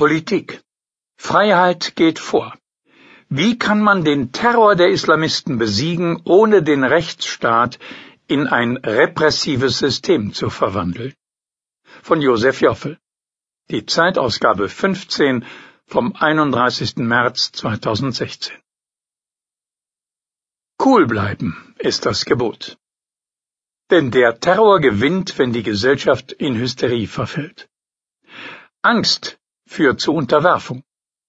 Politik. Freiheit geht vor. Wie kann man den Terror der Islamisten besiegen, ohne den Rechtsstaat in ein repressives System zu verwandeln? Von Josef Joffel. Die Zeitausgabe 15 vom 31. März 2016. Cool bleiben ist das Gebot. Denn der Terror gewinnt, wenn die Gesellschaft in Hysterie verfällt. Angst führt zu Unterwerfung.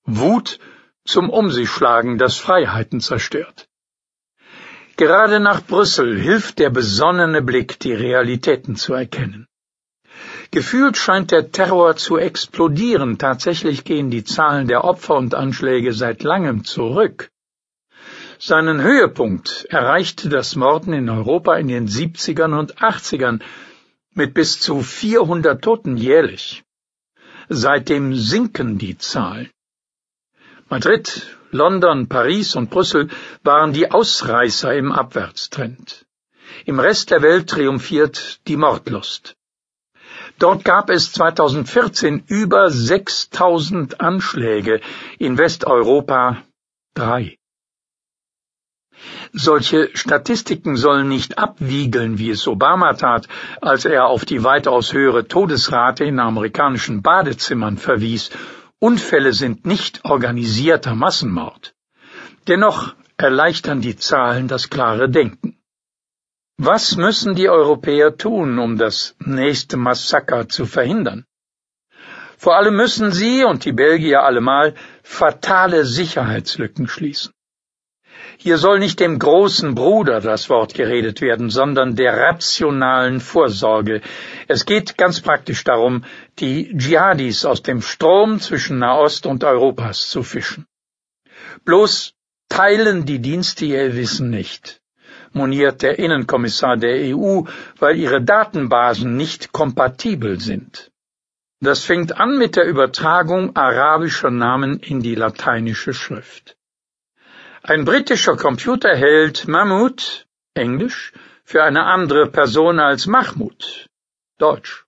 Wut zum Um sich schlagen, das Freiheiten zerstört. Gerade nach Brüssel hilft der besonnene Blick, die Realitäten zu erkennen. Gefühlt scheint der Terror zu explodieren, tatsächlich gehen die Zahlen der Opfer und Anschläge seit langem zurück. Seinen Höhepunkt erreichte das Morden in Europa in den 70ern und 80ern mit bis zu 400 Toten jährlich. Seitdem sinken die Zahlen. Madrid, London, Paris und Brüssel waren die Ausreißer im Abwärtstrend. Im Rest der Welt triumphiert die Mordlust. Dort gab es 2014 über 6000 Anschläge, in Westeuropa drei. Solche Statistiken sollen nicht abwiegeln, wie es Obama tat, als er auf die weitaus höhere Todesrate in amerikanischen Badezimmern verwies Unfälle sind nicht organisierter Massenmord. Dennoch erleichtern die Zahlen das klare Denken. Was müssen die Europäer tun, um das nächste Massaker zu verhindern? Vor allem müssen sie und die Belgier allemal fatale Sicherheitslücken schließen. Hier soll nicht dem großen Bruder das Wort geredet werden, sondern der rationalen Vorsorge. Es geht ganz praktisch darum, die Dschihadis aus dem Strom zwischen Nahost und Europas zu fischen. Bloß teilen die Dienste ihr Wissen nicht, moniert der Innenkommissar der EU, weil ihre Datenbasen nicht kompatibel sind. Das fängt an mit der Übertragung arabischer Namen in die lateinische Schrift. Ein britischer Computer hält Mammut, Englisch, für eine andere Person als Mahmoud, Deutsch.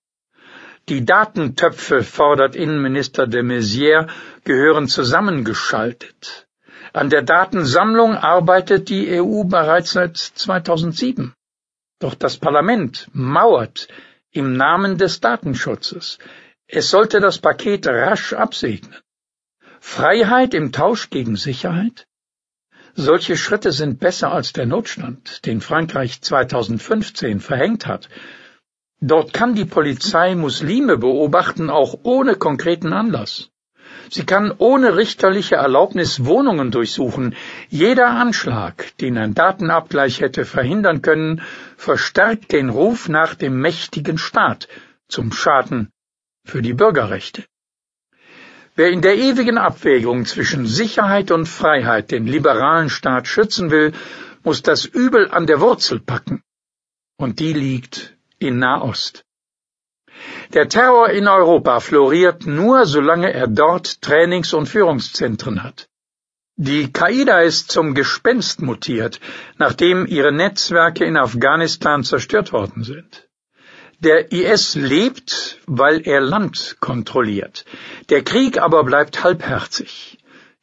Die Datentöpfe, fordert Innenminister de Maizière, gehören zusammengeschaltet. An der Datensammlung arbeitet die EU bereits seit 2007. Doch das Parlament mauert im Namen des Datenschutzes. Es sollte das Paket rasch absegnen. Freiheit im Tausch gegen Sicherheit? Solche Schritte sind besser als der Notstand, den Frankreich 2015 verhängt hat. Dort kann die Polizei Muslime beobachten, auch ohne konkreten Anlass. Sie kann ohne richterliche Erlaubnis Wohnungen durchsuchen. Jeder Anschlag, den ein Datenabgleich hätte verhindern können, verstärkt den Ruf nach dem mächtigen Staat zum Schaden für die Bürgerrechte. Wer in der ewigen Abwägung zwischen Sicherheit und Freiheit den liberalen Staat schützen will, muss das Übel an der Wurzel packen. Und die liegt in Nahost. Der Terror in Europa floriert nur, solange er dort Trainings- und Führungszentren hat. Die Qaida ist zum Gespenst mutiert, nachdem ihre Netzwerke in Afghanistan zerstört worden sind. Der IS lebt, weil er Land kontrolliert. Der Krieg aber bleibt halbherzig.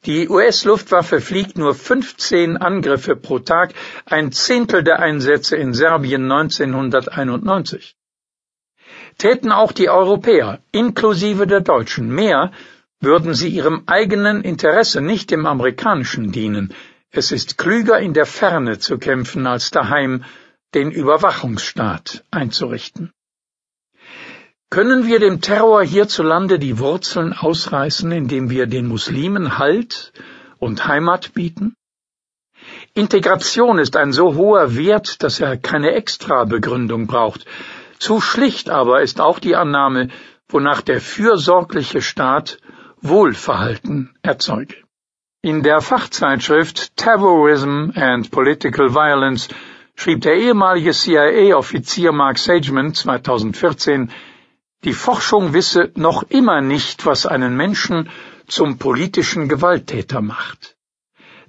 Die US-Luftwaffe fliegt nur 15 Angriffe pro Tag, ein Zehntel der Einsätze in Serbien 1991. Täten auch die Europäer, inklusive der Deutschen, mehr, würden sie ihrem eigenen Interesse, nicht dem amerikanischen dienen. Es ist klüger, in der Ferne zu kämpfen, als daheim den Überwachungsstaat einzurichten. Können wir dem Terror hierzulande die Wurzeln ausreißen, indem wir den Muslimen Halt und Heimat bieten? Integration ist ein so hoher Wert, dass er keine Extrabegründung braucht. Zu schlicht aber ist auch die Annahme, wonach der fürsorgliche Staat Wohlverhalten erzeuge. In der Fachzeitschrift Terrorism and Political Violence schrieb der ehemalige CIA-Offizier Mark Sageman 2014, die Forschung wisse noch immer nicht, was einen Menschen zum politischen Gewalttäter macht.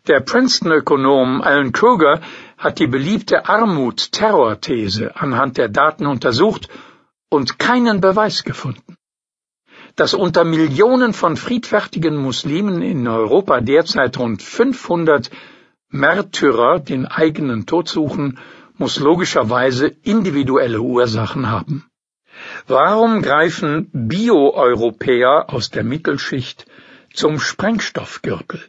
Der Princeton-Ökonom Alan Kruger hat die beliebte Armut-Terror-These anhand der Daten untersucht und keinen Beweis gefunden. Dass unter Millionen von friedfertigen Muslimen in Europa derzeit rund 500 Märtyrer den eigenen Tod suchen, muss logischerweise individuelle Ursachen haben. Warum greifen Bio-Europäer aus der Mittelschicht zum Sprengstoffgürtel?